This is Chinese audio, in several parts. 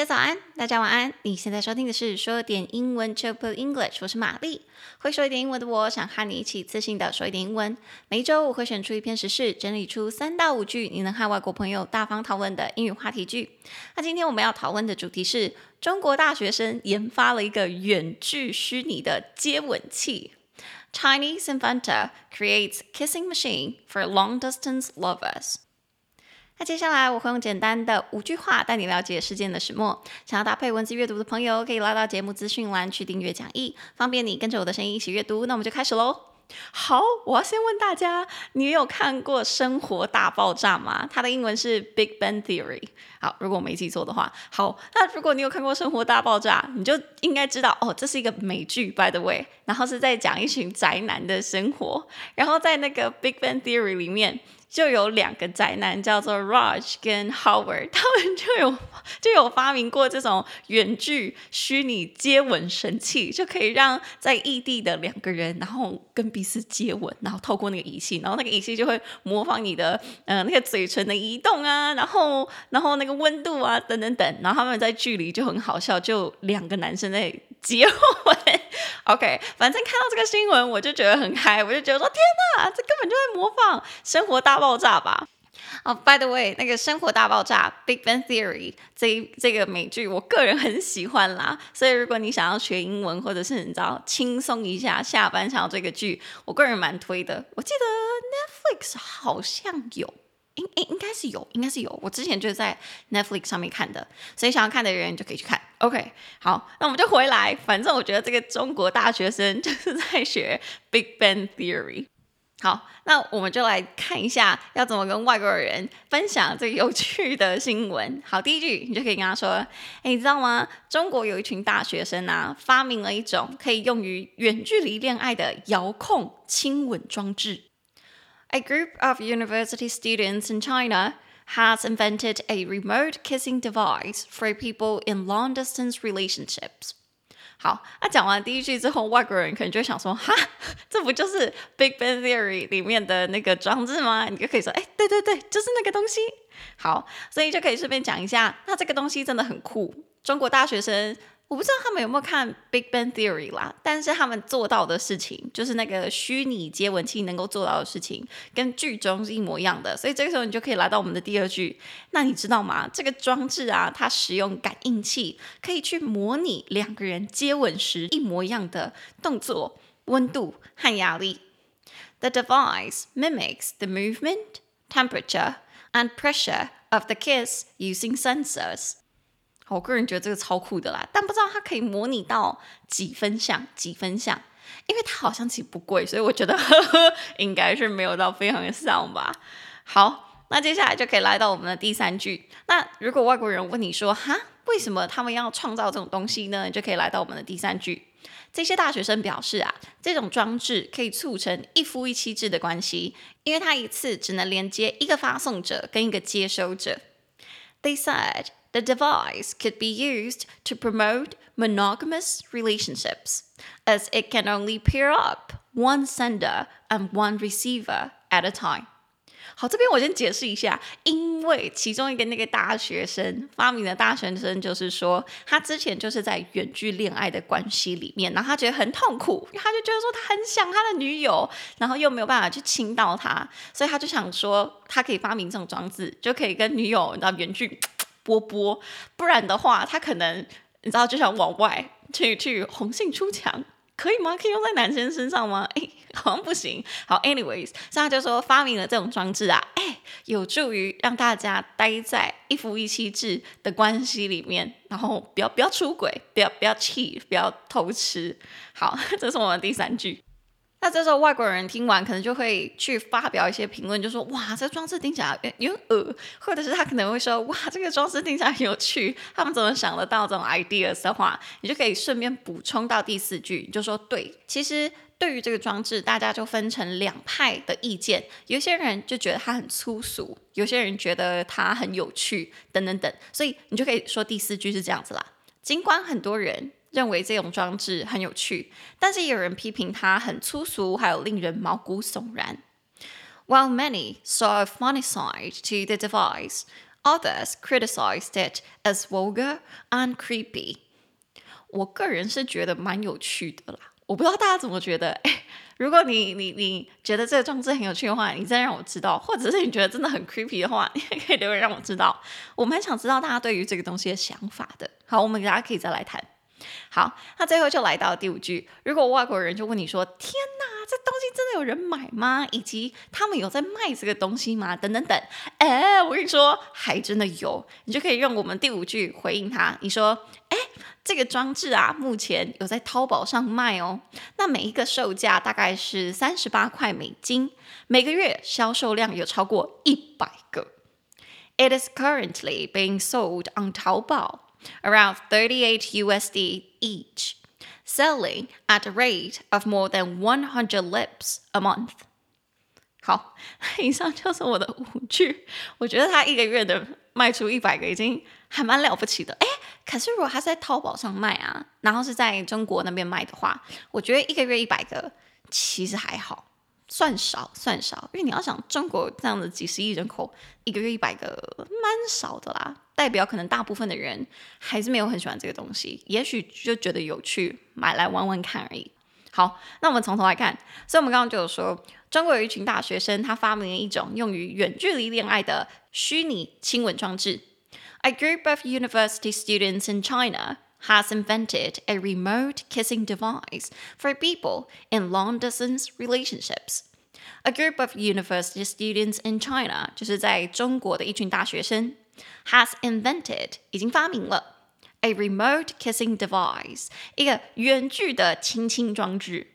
家早安，大家晚安。你现在收听的是说点英文 Chill English，我是玛丽。会说一点英文的我，想和你一起自信的说一点英文。每周我会选出一篇时事，整理出三到五句你能和外国朋友大方讨论的英语话题句。那今天我们要讨论的主题是中国大学生研发了一个远距虚拟的接吻器。Chinese inventor creates kissing machine for long distance lovers. 那接下来我会用简单的五句话带你了解事件的始末。想要搭配文字阅读的朋友，可以拉到节目资讯栏去订阅讲义，方便你跟着我的声音一起阅读。那我们就开始喽。好，我要先问大家，你有看过《生活大爆炸》吗？它的英文是 Big Bang Theory。好，如果我没记错的话，好，那如果你有看过《生活大爆炸》，你就应该知道哦，这是一个美剧，by the way，然后是在讲一群宅男的生活，然后在那个 Big Bang Theory 里面。就有两个宅男叫做 Raj 跟 Howard，他们就有就有发明过这种远距虚拟接吻神器，就可以让在异地的两个人，然后跟彼此接吻，然后透过那个仪器，然后那个仪器就会模仿你的呃那个嘴唇的移动啊，然后然后那个温度啊等等等，然后他们在距离就很好笑，就两个男生在结婚。OK，反正看到这个新闻我就觉得很嗨，我就觉得说天哪，这根本就在模仿生活大爆炸吧？哦、，By the way，那个《生活大爆炸》（Big Bang Theory） 这这个美剧，我个人很喜欢啦。所以如果你想要学英文，或者是你知道轻松一下，下班想要这个剧，我个人蛮推的。我记得 Netflix 好像有，应应应该是有，应该是有。我之前就在 Netflix 上面看的，所以想要看的人就可以去看。OK，好，那我们就回来。反正我觉得这个中国大学生 就是在学 Big Bang Theory。好，那我们就来看一下要怎么跟外国人分享这个有趣的新闻。好，第一句你就可以跟他说：“哎，你知道吗？中国有一群大学生啊，发明了一种可以用于远距离恋爱的遥控亲吻装置。”A group of university students in China has invented a remote kissing device for people in long-distance relationships. 好，那、啊、讲完第一句之后，外国人可能就会想说：“哈，这不就是 Big Bang Theory 里面的那个装置吗？”你就可以说：“哎，对对对，就是那个东西。”好，所以就可以顺便讲一下，那这个东西真的很酷。中国大学生。 我不知道他们有没有看《Big Bang Theory》啦，但是他们做到的事情，就是那个虚拟接吻器能够做到的事情，跟剧中是一模一样的。所以这个时候你就可以来到我们的第二句。那你知道吗？这个装置啊，它使用感应器，可以去模拟两个人接吻时一模一样的动作、温度和压力。The device mimics the movement, temperature, and pressure of the kiss using sensors. 我个人觉得这个超酷的啦，但不知道它可以模拟到几分像几分像，因为它好像其不贵，所以我觉得呵 呵应该是没有到非常的像吧。好，那接下来就可以来到我们的第三句。那如果外国人问你说哈，为什么他们要创造这种东西呢？你就可以来到我们的第三句。这些大学生表示啊，这种装置可以促成一夫一妻制的关系，因为它一次只能连接一个发送者跟一个接收者。They said. The device could be used to promote monogamous relationships, as it can only pair up one sender and one receiver at a time. 好，这边我先解释一下，因为其中一个那个大学生发明的大学生就是说，他之前就是在远距恋爱的关系里面，然后他觉得很痛苦，他就觉得说他很想他的女友，然后又没有办法去亲到他，所以他就想说，他可以发明这种装置，就可以跟女友你知道远距。波波，不然的话，他可能你知道就想往外去去红杏出墙，可以吗？可以用在男生身上吗？哎，好像不行。好，anyways，所以他就说发明了这种装置啊，哎，有助于让大家待在一夫一妻制的关系里面，然后不要不要出轨，不要不要气不要偷吃。好，这是我们第三句。那这时候外国人听完可能就会去发表一些评论，就说哇，这个装置听起来有点恶，或者是他可能会说哇，这个装置听起来很有趣，他们怎么想得到这种 ideas 的话，你就可以顺便补充到第四句，就说对，其实对于这个装置，大家就分成两派的意见，有些人就觉得它很粗俗，有些人觉得它很有趣，等等等，所以你就可以说第四句是这样子啦，尽管很多人。认为这种装置很有趣，但是也有人批评它很粗俗，还有令人毛骨悚然。While many saw a funny side to the device, Others criticized it as vulgar and creepy。我个人是觉得蛮有趣的啦，我不知道大家怎么觉得。哎，如果你你你觉得这个装置很有趣的话，你再让我知道；或者是你觉得真的很 creepy 的话，你也可以留言让我知道。我蛮想知道大家对于这个东西的想法的。好，我们大家可以再来谈。好，那最后就来到第五句。如果外国人就问你说：“天哪，这东西真的有人买吗？以及他们有在卖这个东西吗？”等等等。哎，我跟你说，还真的有。你就可以用我们第五句回应他。你说：“哎，这个装置啊，目前有在淘宝上卖哦。那每一个售价大概是三十八块美金，每个月销售量有超过一百个。It is currently being sold on 淘宝。” Around 38 USD each, selling at a rate of more than 100 lips a month. 好，以上就是我的五句。我觉得他一个月的卖出一百个已经还蛮了不起的。哎，可是如果他在淘宝上卖啊，然后是在中国那边卖的话，我觉得一个月一百个其实还好。算少算少，因为你要想中国这样的几十亿人口，一个月一百个，蛮少的啦。代表可能大部分的人还是没有很喜欢这个东西，也许就觉得有趣，买来玩玩看而已。好，那我们从头来看。所以我们刚刚就有说，中国有一群大学生，他发明了一种用于远距离恋爱的虚拟亲吻装置。A group of university students in China has invented a remote kissing device for people in long-distance relationships. A group of university students in China，就是在中国的一群大学生 ，has invented 已经发明了 a remote kissing device，一个远距的亲亲装置，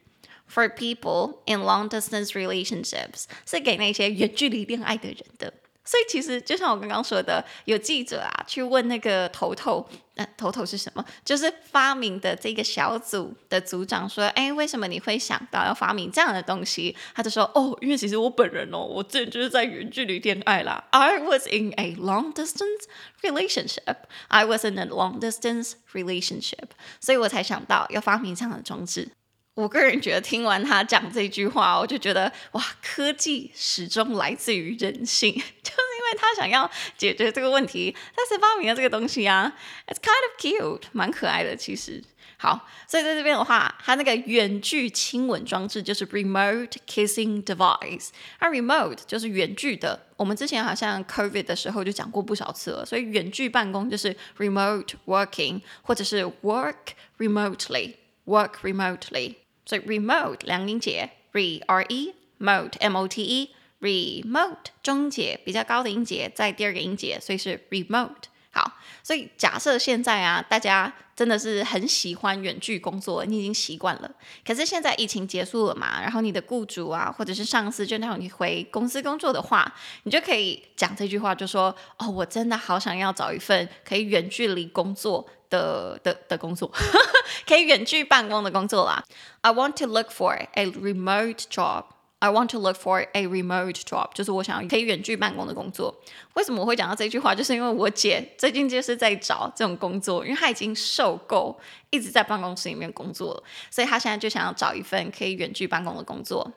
for people in long-distance relationships，是给那些远距离恋爱的人的。所以其实就像我刚刚说的，有记者啊去问那个头头， 呃，头头是什么？就是发明的这个小组的组长说，哎，为什么你会想到要发明这样的东西？他就说，哦，因为其实我本人哦，我之前就是在远距离恋爱啦。I was in a long distance relationship. I was in a long distance relationship. 所以我才想到要发明这样的装置。我个人觉得，听完他讲这句话，我就觉得哇，科技始终来自于人性，就因为他想要解决这个问题，他才发明了这个东西啊。It's kind of cute，蛮可爱的，其实。好，所以在这边的话，它那个远距亲吻装置就是 remote kissing device，而 remote 就是远距的。我们之前好像 COVID 的时候就讲过不少次了，所以远距办公就是 remote working，或者是 work remotely，work remotely。所以 remote 两音节，re r e mote m o t e remote 中节比较高的音节在第二个音节，所以是 remote。好，所以假设现在啊，大家真的是很喜欢远距工作，你已经习惯了。可是现在疫情结束了嘛，然后你的雇主啊，或者是上司就让你回公司工作的话，你就可以讲这句话，就说：哦，我真的好想要找一份可以远距离工作的的的工作。可以远距办公的工作啦。I want to look for a remote job. I want to look for a remote job，就是我想要可以远距办公的工作。为什么我会讲到这句话？就是因为我姐最近就是在找这种工作，因为她已经受够一直在办公室里面工作了，所以她现在就想要找一份可以远距办公的工作。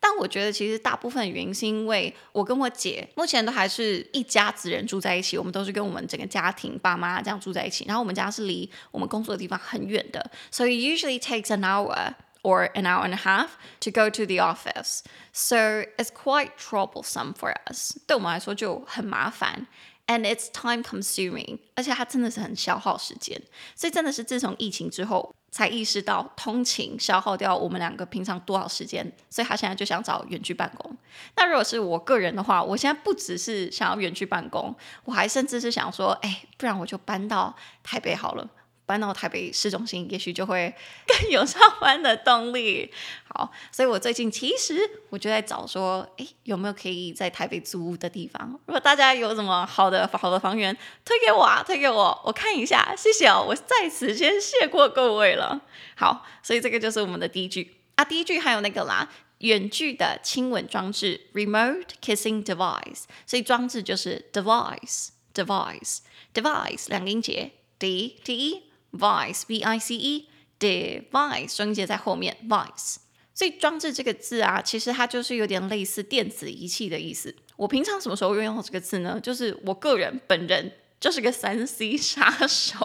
但我觉得其实大部分的原因是因为我跟我姐目前都还是一家子人住在一起，我们都是跟我们整个家庭爸妈这样住在一起。然后我们家是离我们工作的地方很远的，所以 usually takes an hour or an hour and a half to go to the office. So it's quite troublesome for us. 对我们来说就很麻烦。And it's time consuming，而且它真的是很消耗时间，所以真的是自从疫情之后才意识到通勤消耗掉我们两个平常多少时间，所以他现在就想找远距办公。那如果是我个人的话，我现在不只是想要远距办公，我还甚至是想说，哎，不然我就搬到台北好了。搬到台北市中心，也许就会 更有上班的动力。好，所以我最近其实我就在找说，诶，有没有可以在台北租屋的地方？如果大家有什么好的好的房源，推给我啊，推给我，我看一下，谢谢哦。我在此先谢过各位了。好，所以这个就是我们的第一句啊。第一句还有那个啦，远距的亲吻装置 （remote kissing device），所以装置就是 device，device，device，两个音节，d d e。Vice, V I C E, device，双音节在后面，vice。所以装置这个字啊，其实它就是有点类似电子仪器的意思。我平常什么时候用到这个字呢？就是我个人本人就是个三 C 杀手，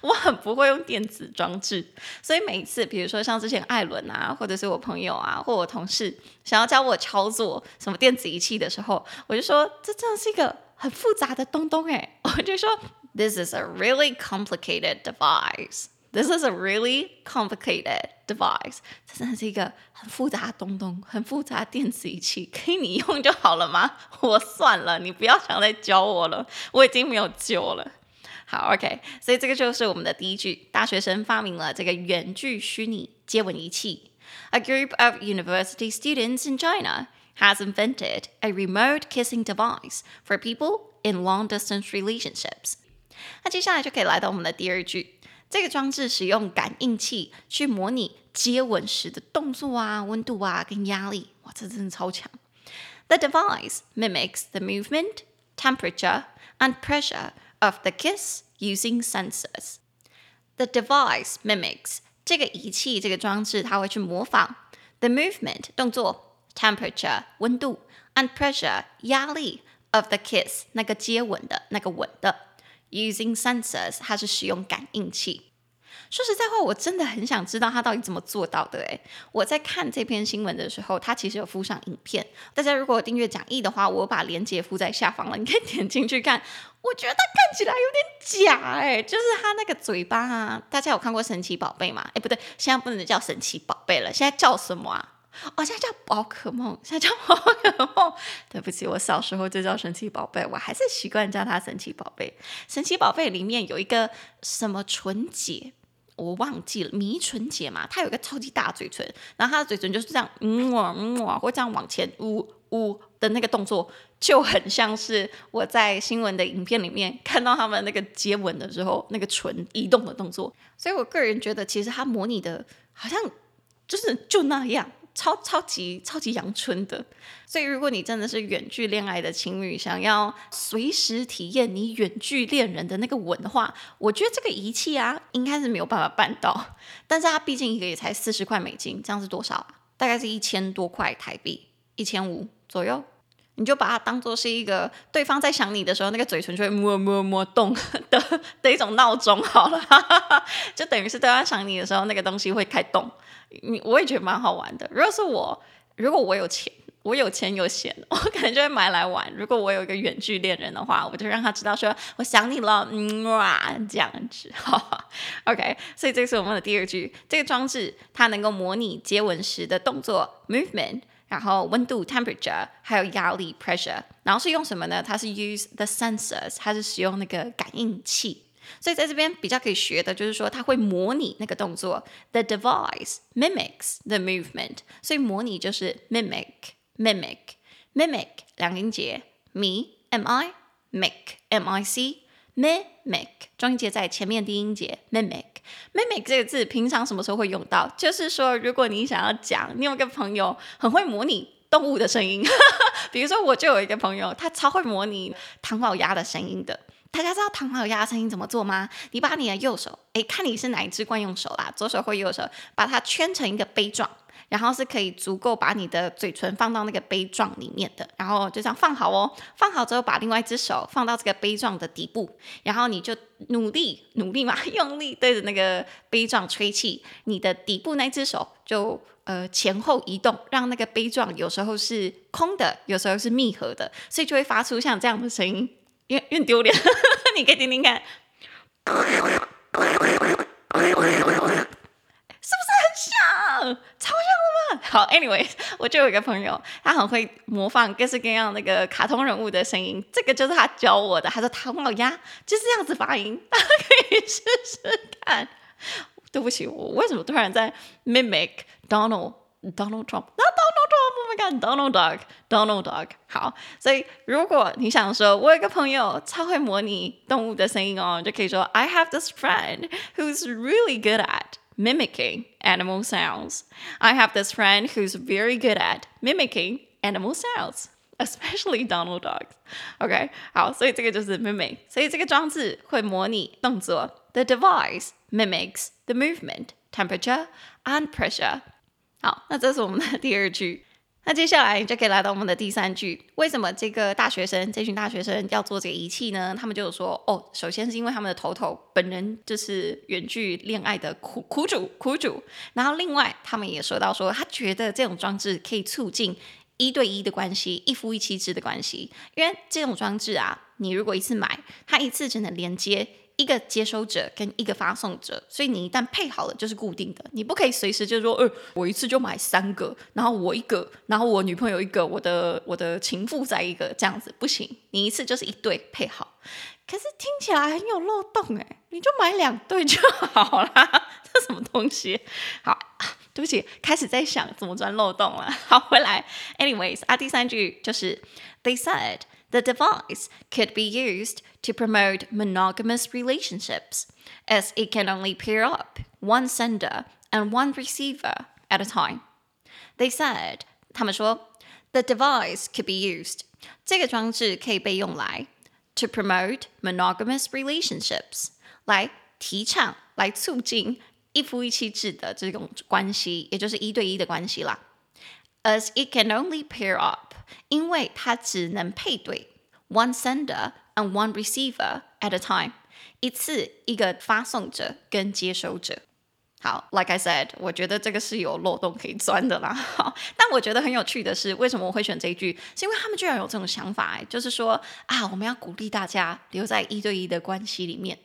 我很不会用电子装置，所以每一次，比如说像之前艾伦啊，或者是我朋友啊，或我同事想要教我操作什么电子仪器的时候，我就说这真的是一个很复杂的东东哎，我就说 This is a really complicated device. This is a really complicated device. 这真的是一个很复杂的东东，很复杂的电子仪器，可以你用就好了吗？我算了，你不要想再教我了，我已经没有救了。好，OK，所以这个就是我们的第一句。大学生发明了这个远距虚拟接吻仪器。A group of university students in China has invented a remote kissing device for people in long-distance relationships. 那接下来就可以来到我们的第二句。这个装置使用感应器去模拟接吻时的动作啊、温度啊跟压力，哇，这真的超强。The device mimics the movement, temperature, and pressure of the kiss using sensors. The device mimics 这个仪器、这个装置，它会去模仿 the movement 动作、temperature 温度 and pressure 压力 of the kiss 那个接吻的那个吻的。Using sensors，它是使用感应器。说实在话，我真的很想知道它到底怎么做到的。诶，我在看这篇新闻的时候，它其实有附上影片。大家如果订阅讲义的话，我把链接附在下方了，你可以点进去看。我觉得它看起来有点假，诶，就是它那个嘴巴啊。大家有看过神奇宝贝吗？诶，不对，现在不能叫神奇宝贝了，现在叫什么啊？哦，现在叫宝可梦，现在叫宝可梦。对不起，我小时候就叫神奇宝贝，我还是习惯叫它神奇宝贝。神奇宝贝里面有一个什么唇姐，我忘记了，迷唇姐嘛，它有一个超级大嘴唇，然后它的嘴唇就是这样，嗯哇嗯哇，会这样往前呜呜的那个动作，就很像是我在新闻的影片里面看到他们那个接吻的时候那个唇移动的动作。所以我个人觉得，其实它模拟的好像就是就那样。超超级超级阳春的，所以如果你真的是远距恋爱的情侣，想要随时体验你远距恋人的那个吻的话，我觉得这个仪器啊，应该是没有办法办到。但是它毕竟一个也才四十块美金，这样是多少啊？大概是一千多块台币，一千五左右。你就把它当做是一个对方在想你的时候，那个嘴唇就会摸摸摸动的 的一种闹钟好了，就等于是对方想你的时候，那个东西会开动。你我也觉得蛮好玩的。如果是我，如果我有钱，我有钱有闲，我可能就会买来玩。如果我有一个远距恋人的话，我就让他知道说我想你了，嗯哇，这样子。好，OK，所以这是我们的第二句。这个装置它能够模拟接吻时的动作 movement，然后温度 temperature，还有压力 pressure，然后是用什么呢？它是 use the sensors，它是使用那个感应器。所以在这边比较可以学的就是说，它会模拟那个动作。The device mimics the movement。所以模拟就是 mimic，mimic，mimic 两音节，me m i make m i c mimic 中音节在前面，低音节 mimic mimic 这个字平常什么时候会用到？就是说，如果你想要讲，你有个朋友很会模拟动物的声音，比如说我就有一个朋友，他超会模拟唐老鸭的声音的。大家知道唐老鸭的声音怎么做吗？你把你的右手，诶，看你是哪一只惯用手啦，左手或右手，把它圈成一个杯状，然后是可以足够把你的嘴唇放到那个杯状里面的，然后就这样放好哦。放好之后，把另外一只手放到这个杯状的底部，然后你就努力努力嘛，用力对着那个杯状吹气，你的底部那只手就呃前后移动，让那个杯状有时候是空的，有时候是密合的，所以就会发出像这样的声音。有点丢脸，你可以听听看，是不是很像？超像的吗？好，anyway，我就有一个朋友，他很会模仿各式各样那个卡通人物的声音，这个就是他教我的。他说唐老鸭就是这样子发音，大家可以试试看。对不起，我为什么突然在 mimic Donald Donald Trump？Oh my God, Donald Duck, Donald Duck。好，所以如果你想说，我有一个朋友超会模拟动物的声音哦，就可以说，I have this friend who's really good at mimicking animal sounds. I have this friend who's very good at mimicking animal sounds, especially Donald Duck. OK，好，所以这个就是 mimic。所以这个装置会模拟动作。The device mimics the movement, temperature, and pressure. 好，那这是我们的 第二句。那接下来就可以来到我们的第三句。为什么这个大学生，这群大学生要做这个仪器呢？他们就说，哦，首先是因为他们的头头本人就是远距恋爱的苦苦主苦主。然后另外他们也说到说，他觉得这种装置可以促进一对一的关系，一夫一妻制的关系。因为这种装置啊，你如果一次买，它一次只能连接。一个接收者跟一个发送者，所以你一旦配好了就是固定的，你不可以随时就说，呃，我一次就买三个，然后我一个，然后我女朋友一个，我的我的情妇再一个，这样子不行，你一次就是一对配好。可是听起来很有漏洞哎，你就买两对就好啦，这什么东西？好，对不起，开始在想怎么钻漏洞了。好，回来，anyways，啊，第三句就是 they said。The device could be used to promote monogamous relationships, as it can only pair up one sender and one receiver at a time. They said, 他们说, the device could be used, 这个装置可以被用来 to promote monogamous relationships, 来提倡、来促进一夫一妻制的这种关系，也就是一对一的关系啦。As it can only pair up. 因为它只能配对 one sender and one receiver at a time，一次一个发送者跟接收者。好，like I said，我觉得这个是有漏洞可以钻的啦。但我觉得很有趣的是，为什么我会选这一句？是因为他们居然有这种想法，哎，就是说啊，我们要鼓励大家留在一对一的关系里面。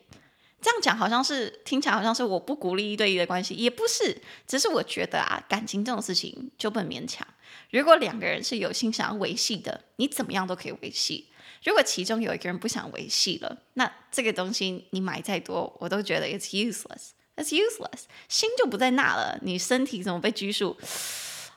这样讲好像是听起来好像是我不鼓励一对一的关系，也不是，只是我觉得啊，感情这种事情就不能勉强。如果两个人是有心想要维系的，你怎么样都可以维系。如果其中有一个人不想维系了，那这个东西你买再多，我都觉得 it's useless，it's useless，心就不在那了，你身体怎么被拘束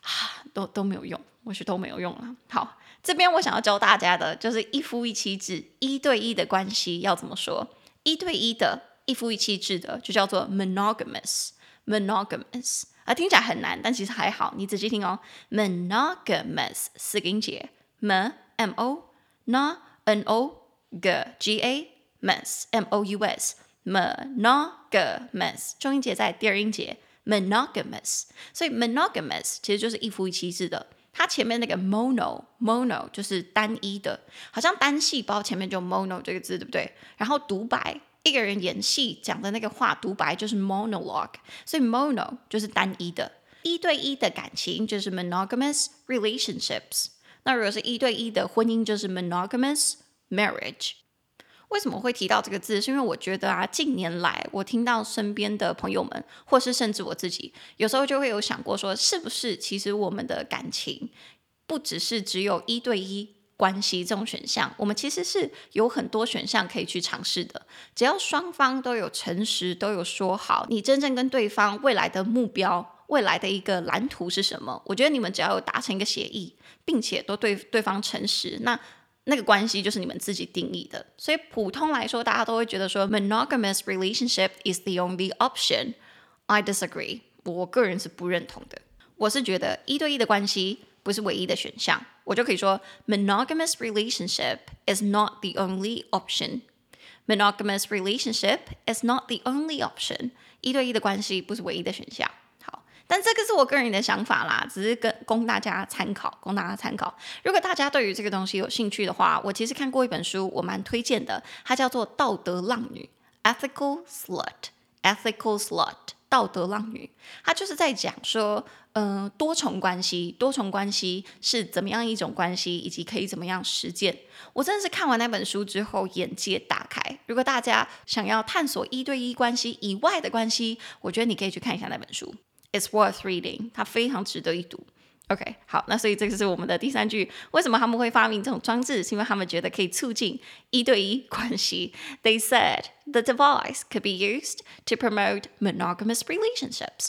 啊，都都没有用，我觉得都没有用了。好，这边我想要教大家的就是一夫一妻制，一对一的关系要怎么说？一对一的。一夫一妻制的就叫做 monogamous，monogamous 啊，听起来很难，但其实还好，你仔细听哦，monogamous 四个音节，m m o n n o g g a m s m o u s monogamous 重音节在第二音节 monogamous，所以 monogamous 其实就是一夫一妻制的，它前面那个 mono mono 就是单一的，好像单细胞前面就 mono 这个字对不对？然后独白。一个人演戏讲的那个话独白就是 monologue，所以 mono 就是单一的，一对一的感情就是 monogamous relationships。那如果是一对一的婚姻就是 monogamous marriage。为什么会提到这个字？是因为我觉得啊，近年来我听到身边的朋友们，或是甚至我自己，有时候就会有想过说，是不是其实我们的感情不只是只有一对一。关系这种选项，我们其实是有很多选项可以去尝试的。只要双方都有诚实，都有说好，你真正跟对方未来的目标、未来的一个蓝图是什么？我觉得你们只要有达成一个协议，并且都对对方诚实，那那个关系就是你们自己定义的。所以普通来说，大家都会觉得说，monogamous relationship is the only option。I disagree，我个人是不认同的。我是觉得一对一的关系不是唯一的选项。我就可以说，monogamous relationship is not the only option. Monogamous relationship is not the only option. 一对一的关系不是唯一的选项。好，但这个是我个人的想法啦，只是跟供大家参考，供大家参考。如果大家对于这个东西有兴趣的话，我其实看过一本书，我蛮推荐的，它叫做《道德浪女》（Ethical Slut）。Ethical Slut。道德浪女，她就是在讲说，嗯、呃，多重关系，多重关系是怎么样一种关系，以及可以怎么样实践。我真的是看完那本书之后，眼界大开。如果大家想要探索一对一关系以外的关系，我觉得你可以去看一下那本书，It's worth reading，它非常值得一读。OK，好，那所以这个是我们的第三句。为什么他们会发明这种装置？是因为他们觉得可以促进一对一关系。They said the device could be used to promote monogamous relationships.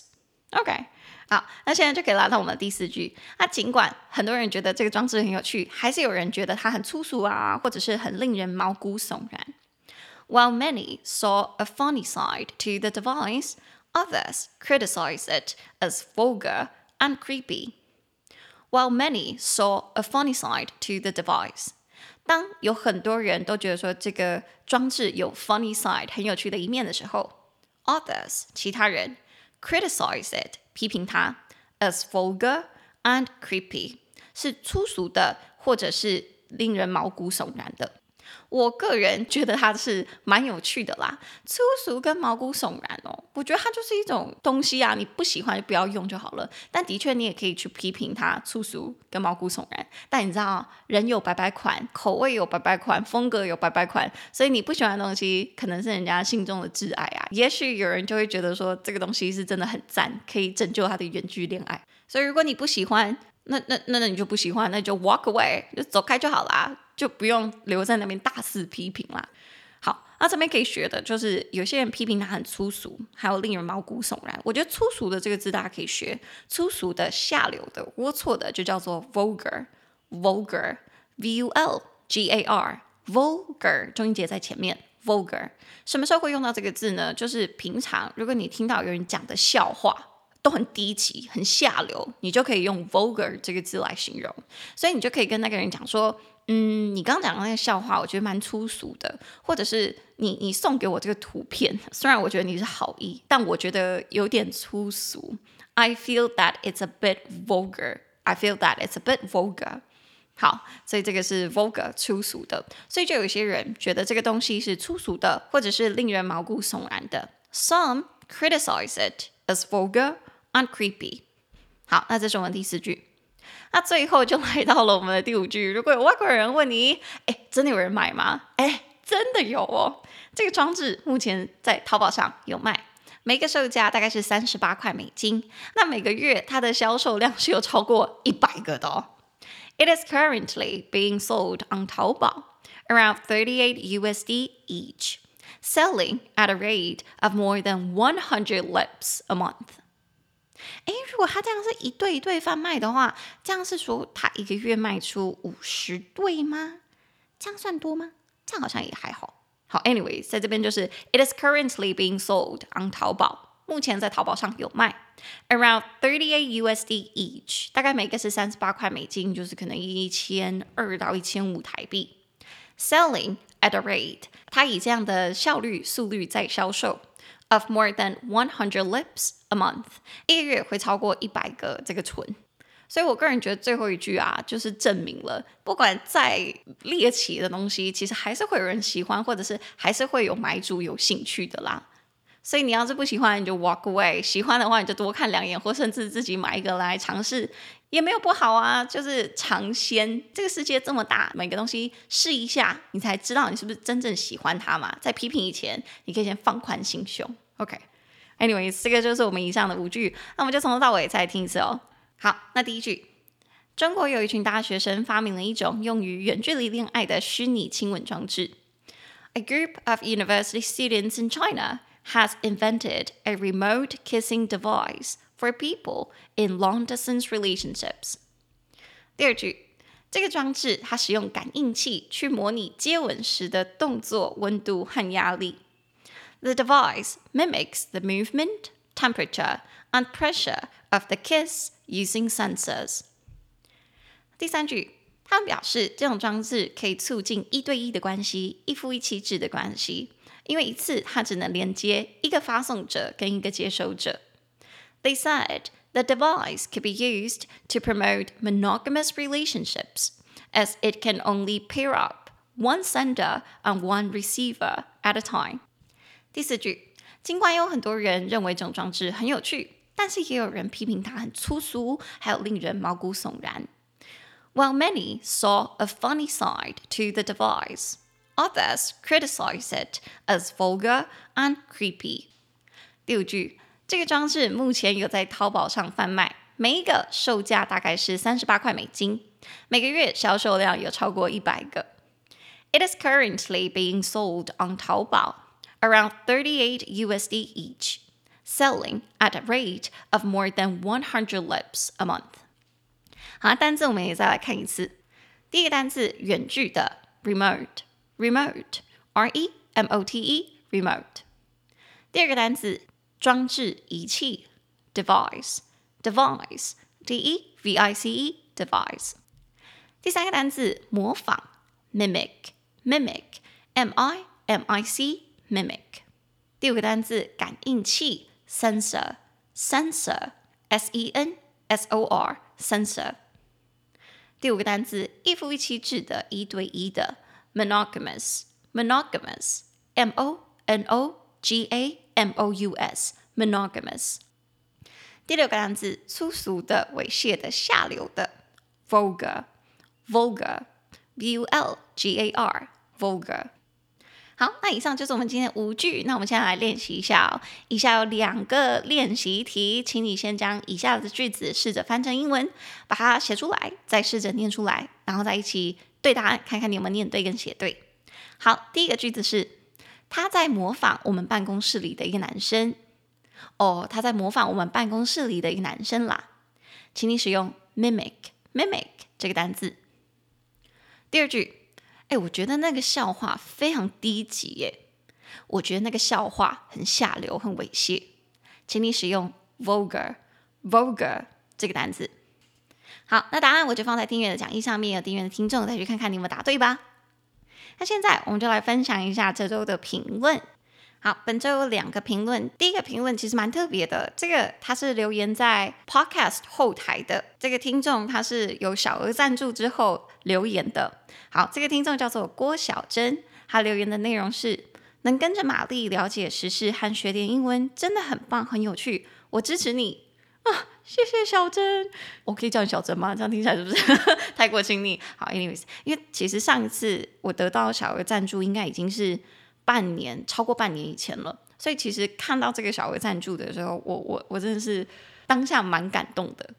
OK，好，那现在就可以来到我们的第四句。那尽管很多人觉得这个装置很有趣，还是有人觉得它很粗俗啊，或者是很令人毛骨悚然。While many saw a funny side to the device, others criticized it as vulgar and creepy. While many saw a funny side to the device，当有很多人都觉得说这个装置有 funny side 很有趣的一面的时候，others 其他人 criticize it 批评它 as vulgar and creepy，是粗俗的，或者是令人毛骨悚然的。 我个人觉得它是蛮有趣的啦，粗俗跟毛骨悚然哦，我觉得它就是一种东西啊，你不喜欢就不要用就好了。但的确，你也可以去批评它粗俗跟毛骨悚然。但你知道，人有百百款，口味有百百款，风格有百百款，所以你不喜欢的东西，可能是人家心中的挚爱啊。也许有人就会觉得说，这个东西是真的很赞，可以拯救他的远距恋爱。所以如果你不喜欢，那那那那你就不喜欢，那就 walk away，就走开就好啦。就不用留在那边大肆批评啦。好，那这边可以学的就是有些人批评他很粗俗，还有令人毛骨悚然。我觉得粗俗的这个字大家可以学，粗俗的、下流的、龌龊的就叫做 vulgar，vulgar，v u l g a r，vulgar，重音节在前面，vulgar。什么时候会用到这个字呢？就是平常如果你听到有人讲的笑话都很低级、很下流，你就可以用 vulgar 这个字来形容。所以你就可以跟那个人讲说。嗯，你刚刚讲的那个笑话，我觉得蛮粗俗的，或者是你你送给我这个图片，虽然我觉得你是好意，但我觉得有点粗俗。I feel that it's a bit vulgar. I feel that it's a bit vulgar. 好，所以这个是 vulgar 粗俗的，所以就有些人觉得这个东西是粗俗的，或者是令人毛骨悚然的。Some criticize it as vulgar and creepy. 好，那这是我们第四句。那最后就来到了我们的第五句。如果有外国人问你，哎，真的有人买吗？哎，真的有哦。这个装置目前在淘宝上有卖，每个售价大概是三十八块美金。那每个月它的销售量是有超过一百个的哦。It is currently being sold on 淘宝，around thirty-eight USD each, selling at a rate of more than one hundred lips a month. 诶，如果他这样是一对一对贩卖的话，这样是说他一个月卖出五十对吗？这样算多吗？这样好像也还好。好，anyway，在这边就是 it is currently being sold on 淘宝，目前在淘宝上有卖，around thirty eight USD each，大概每个是三十八块美金，就是可能一千二到一千五台币。Selling at a rate，它以这样的效率速率在销售。Of more than one hundred lips a month，一个月会超过一百个这个唇，所以我个人觉得最后一句啊，就是证明了，不管再猎奇的东西，其实还是会有人喜欢，或者是还是会有买主有兴趣的啦。所以你要是不喜欢，你就 walk away；喜欢的话，你就多看两眼，或甚至自己买一个来尝试，也没有不好啊。就是尝鲜，这个世界这么大，每个东西试一下，你才知道你是不是真正喜欢它嘛。在批评以前，你可以先放宽心胸。OK，Anyways，、okay. 这个就是我们以上的五句，那我们就从头到尾再来听一次哦。好，那第一句，中国有一群大学生发明了一种用于远距离恋爱的虚拟亲吻装置。A group of university students in China has invented a remote kissing device for people in long-distance relationships。第二句，这个装置它使用感应器去模拟接吻时的动作、温度和压力。The device mimics the movement, temperature, and pressure of the kiss using sensors。第三句，他们表示这种装置可以促进一对一的关系，一夫一妻制的关系。 因为一次它只能连接一个发送者跟一个接收者。They said the device could be used to promote monogamous relationships, as it can only pair up one sender and one receiver at a time。第四句，尽管有很多人认为这种装置很有趣，但是也有人批评它很粗俗，还有令人毛骨悚然。While many saw a funny side to the device. Others criticize it as vulgar and creepy。第五句，这个装置目前有在淘宝上贩卖，每一个售价大概是三十八块美金，每个月销售量有超过一百个。It is currently being sold on 淘宝，around thirty-eight USD each, selling at a rate of more than one hundred lips a month。好，单字我们也再来看一次。第一个单字，远距的 remote。 Remote, R-E-M-O-T-E, remote。第二个单词，装置仪器，device, device, D-E-V-I-C-E, device。第三个单词，模仿，mimic, mimic, M-I-M-I-C, mimic。第五个单词，感应器，sensor, sensor, S-E-N, S O R，sensor。第五个单词，一夫一妻制的，一对一的，monogamous，monogamous，M O N O G A M O U S，monogamous。第六个单词，粗俗的、猥亵的、下流的，vulgar，vulgar，V U L G A R，vulgar。好，那以上就是我们今天的五句。那我们现在来练习一下哦。以下有两个练习题，请你先将以下的句子试着翻成英文，把它写出来，再试着念出来，然后再一起对答案，看看你有没有念对跟写对。好，第一个句子是他在模仿我们办公室里的一个男生。哦，他在模仿我们办公室里的一个男生啦。请你使用 mimic，mimic 这个单字。第二句。哎，我觉得那个笑话非常低级耶！我觉得那个笑话很下流、很猥亵。请你使用 vulgar，vulgar 这个单词。好，那答案我就放在订阅的讲义上面，有订阅的听众再去看看你有没有答对吧。那现在我们就来分享一下这周的评论。好，本周有两个评论。第一个评论其实蛮特别的，这个他是留言在 Podcast 后台的。这个听众他是有小额赞助之后留言的。好，这个听众叫做郭小珍，他留言的内容是：能跟着玛丽了解时事和学点英文，真的很棒，很有趣，我支持你谢谢小珍，我可以叫你小珍吗？这样听起来是不是 太过亲昵？好，anyways，因为其实上一次我得到小额赞助，应该已经是。半年，超过半年以前了，所以其实看到这个小额赞助的时候，我我我真的是当下蛮感动的，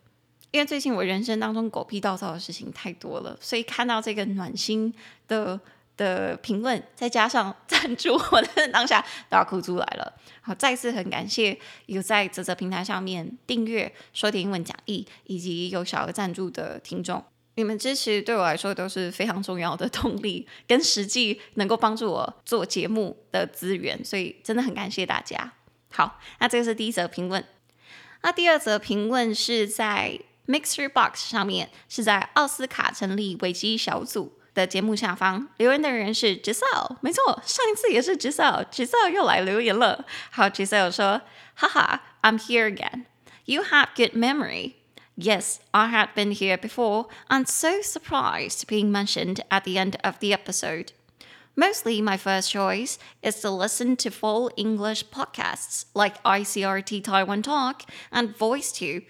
因为最近我人生当中狗屁倒灶的事情太多了，所以看到这个暖心的的评论，再加上 赞助，我的当下都要哭出来了。好，再次很感谢有在啧啧平台上面订阅说点英文讲义，以及有小额赞助的听众。你们支持对我来说都是非常重要的动力，跟实际能够帮助我做节目的资源，所以真的很感谢大家。好，那这个是第一则评论。那第二则评论是在 MixerBox 上面，是在奥斯卡成立危机小组的节目下方留言的人是 Giselle，没错，上一次也是 Giselle，Giselle 又来留言了。好，Giselle 说：哈哈，I'm here again. You have good memory. Yes, I had been here before and so surprised being mentioned at the end of the episode. Mostly, my first choice is to listen to full English podcasts like ICRT Taiwan Talk and VoiceTube.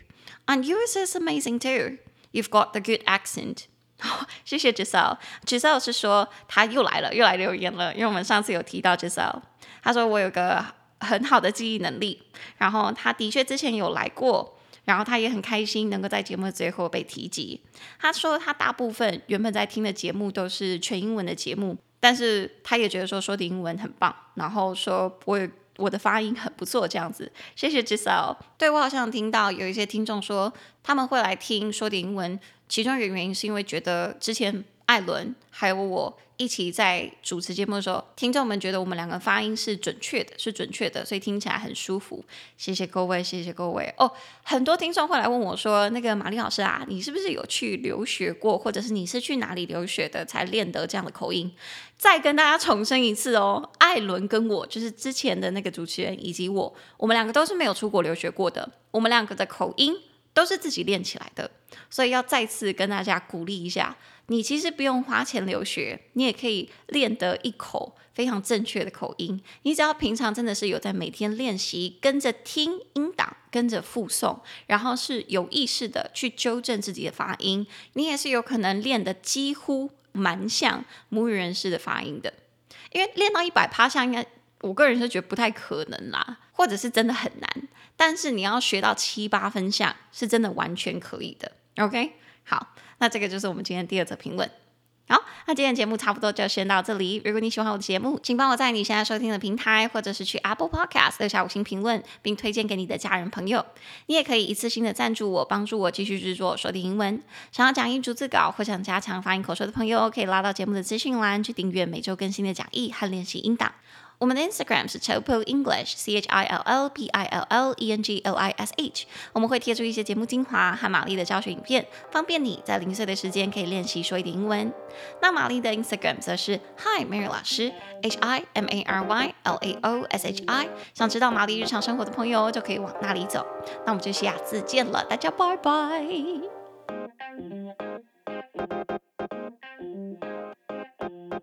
And yours is amazing too. You've got the good accent. 谢谢 Giselle。Giselle 是说他又来了，又来留言了，因为我们上次有提到 Giselle。他说我有个很好的记忆能力，然后他的确之前有来过。然后他也很开心能够在节目最后被提及。他说他大部分原本在听的节目都是全英文的节目，但是他也觉得说说的英文很棒，然后说我也我的发音很不错这样子。谢谢 Giselle。对，我好像听到有一些听众说他们会来听说点英文，其中一个原因是因为觉得之前。艾伦还有我一起在主持节目的时候，听众们觉得我们两个发音是准确的，是准确的，所以听起来很舒服。谢谢各位，谢谢各位哦。很多听众会来问我说：“那个玛丽老师啊，你是不是有去留学过，或者是你是去哪里留学的，才练得这样的口音？”再跟大家重申一次哦，艾伦跟我就是之前的那个主持人，以及我，我们两个都是没有出国留学过的，我们两个的口音都是自己练起来的，所以要再次跟大家鼓励一下。你其实不用花钱留学，你也可以练得一口非常正确的口音。你只要平常真的是有在每天练习，跟着听音档，跟着复诵，然后是有意识的去纠正自己的发音，你也是有可能练得几乎蛮像母语人士的发音的。因为练到一百趴像，应该我个人是觉得不太可能啦，或者是真的很难。但是你要学到七八分像，是真的完全可以的。OK，好。那这个就是我们今天第二则评论。好，那今天节目差不多就先到这里。如果你喜欢我的节目，请帮我在你现在收听的平台，或者是去 Apple Podcast 留下五星评论，并推荐给你的家人朋友。你也可以一次性的赞助我，帮助我继续制作说的英文。想要讲义逐字稿或想加强发音口说的朋友，可以拉到节目的资讯栏去订阅每周更新的讲义和练习音档。我们的 Instagram 是 Chill English，C H I L L P I L L E N G L I S H。我们会贴出一些节目精华和玛丽的教学影片，方便你在零碎的时间可以练习说一点英文。那玛丽的 Instagram 则是 Hi Mary 老师，H I M A R Y L A O S H I。想知道玛丽日常生活的朋友就可以往那里走。那我们就下次见了，大家拜拜。